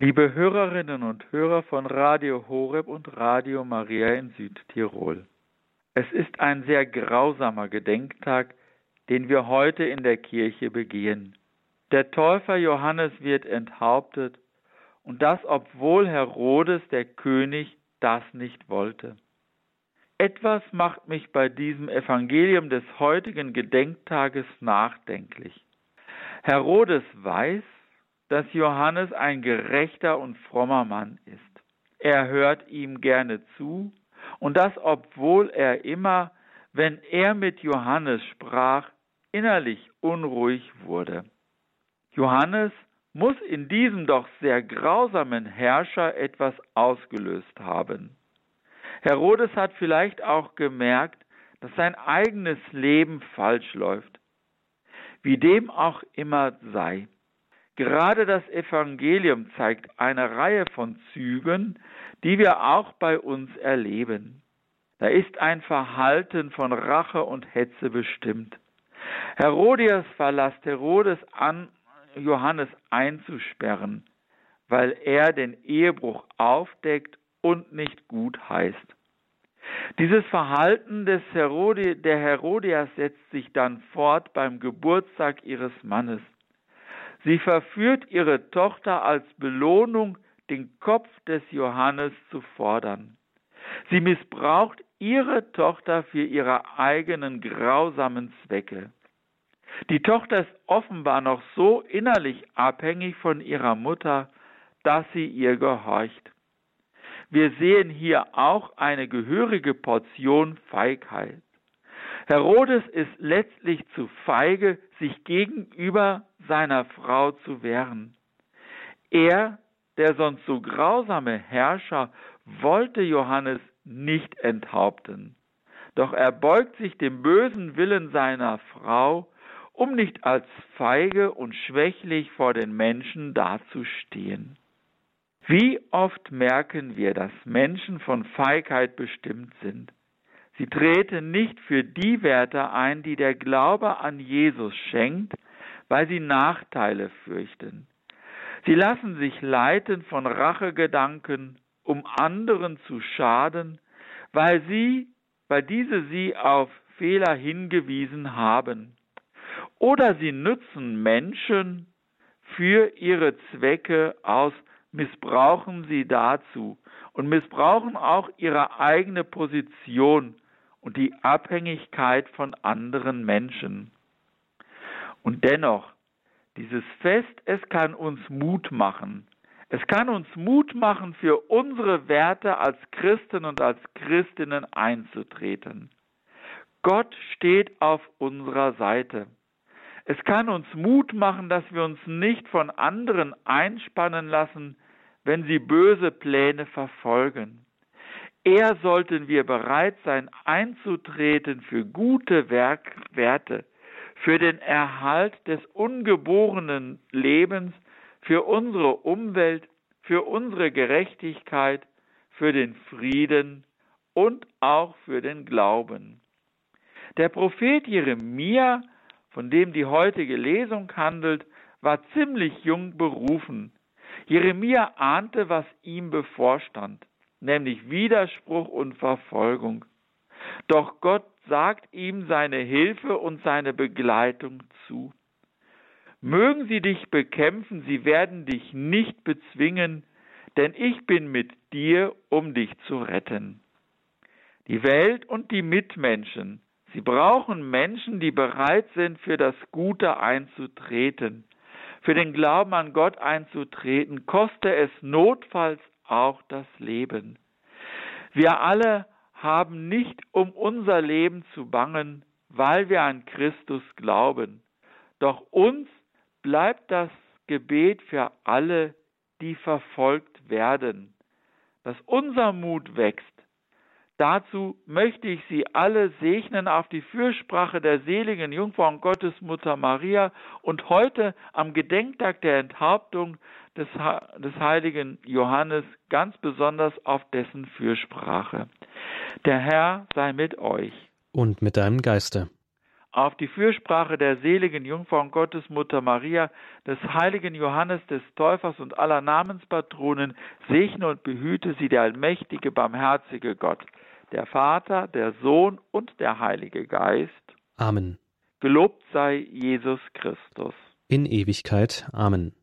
Liebe Hörerinnen und Hörer von Radio Horeb und Radio Maria in Südtirol. Es ist ein sehr grausamer Gedenktag, den wir heute in der Kirche begehen. Der Täufer Johannes wird enthauptet, und das obwohl Herodes der König das nicht wollte. Etwas macht mich bei diesem Evangelium des heutigen Gedenktages nachdenklich. Herodes weiß, dass Johannes ein gerechter und frommer Mann ist. Er hört ihm gerne zu, und das obwohl er immer, wenn er mit Johannes sprach, innerlich unruhig wurde. Johannes muss in diesem doch sehr grausamen Herrscher etwas ausgelöst haben. Herodes hat vielleicht auch gemerkt, dass sein eigenes Leben falsch läuft. Wie dem auch immer sei. Gerade das Evangelium zeigt eine Reihe von Zügen, die wir auch bei uns erleben. Da ist ein Verhalten von Rache und Hetze bestimmt. Herodias verlasst Herodes an, Johannes einzusperren, weil er den Ehebruch aufdeckt und nicht gut heißt. Dieses Verhalten des Herodi der Herodias setzt sich dann fort beim Geburtstag ihres Mannes. Sie verführt ihre Tochter als Belohnung, den Kopf des Johannes zu fordern. Sie missbraucht ihre Tochter für ihre eigenen grausamen Zwecke. Die Tochter ist offenbar noch so innerlich abhängig von ihrer Mutter, dass sie ihr gehorcht. Wir sehen hier auch eine gehörige Portion Feigheit. Herodes ist letztlich zu feige, sich gegenüber seiner Frau zu wehren. Er, der sonst so grausame Herrscher, wollte Johannes nicht enthaupten. Doch er beugt sich dem bösen Willen seiner Frau, um nicht als feige und schwächlich vor den Menschen dazustehen. Wie oft merken wir, dass Menschen von Feigheit bestimmt sind. Sie treten nicht für die Werte ein, die der Glaube an Jesus schenkt, weil sie Nachteile fürchten. Sie lassen sich leiten von Rachegedanken, um anderen zu schaden, weil sie, weil diese sie auf Fehler hingewiesen haben. Oder sie nützen Menschen für ihre Zwecke aus, missbrauchen sie dazu und missbrauchen auch ihre eigene Position und die Abhängigkeit von anderen Menschen. Und dennoch, dieses Fest, es kann uns Mut machen. Es kann uns Mut machen, für unsere Werte als Christen und als Christinnen einzutreten. Gott steht auf unserer Seite. Es kann uns Mut machen, dass wir uns nicht von anderen einspannen lassen, wenn sie böse Pläne verfolgen. Eher sollten wir bereit sein, einzutreten für gute Werk Werte, für den Erhalt des ungeborenen Lebens, für unsere Umwelt, für unsere Gerechtigkeit, für den Frieden und auch für den Glauben. Der Prophet Jeremia, von dem die heutige Lesung handelt, war ziemlich jung berufen. Jeremia ahnte, was ihm bevorstand nämlich Widerspruch und Verfolgung. Doch Gott sagt ihm seine Hilfe und seine Begleitung zu. Mögen sie dich bekämpfen, sie werden dich nicht bezwingen, denn ich bin mit dir, um dich zu retten. Die Welt und die Mitmenschen, sie brauchen Menschen, die bereit sind, für das Gute einzutreten, für den Glauben an Gott einzutreten, koste es notfalls auch das Leben. Wir alle haben nicht um unser Leben zu bangen, weil wir an Christus glauben. Doch uns bleibt das Gebet für alle, die verfolgt werden, dass unser Mut wächst, Dazu möchte ich Sie alle segnen auf die Fürsprache der seligen Jungfrau und Gottesmutter Maria und heute am Gedenktag der Enthauptung des, des heiligen Johannes ganz besonders auf dessen Fürsprache. Der Herr sei mit euch. Und mit deinem Geiste. auf die Fürsprache der seligen Jungfrau und Gottesmutter Maria, des heiligen Johannes des Täufers und aller Namenspatronen, segne und behüte sie der allmächtige, barmherzige Gott, der Vater, der Sohn und der Heilige Geist. Amen. Gelobt sei Jesus Christus. In Ewigkeit. Amen.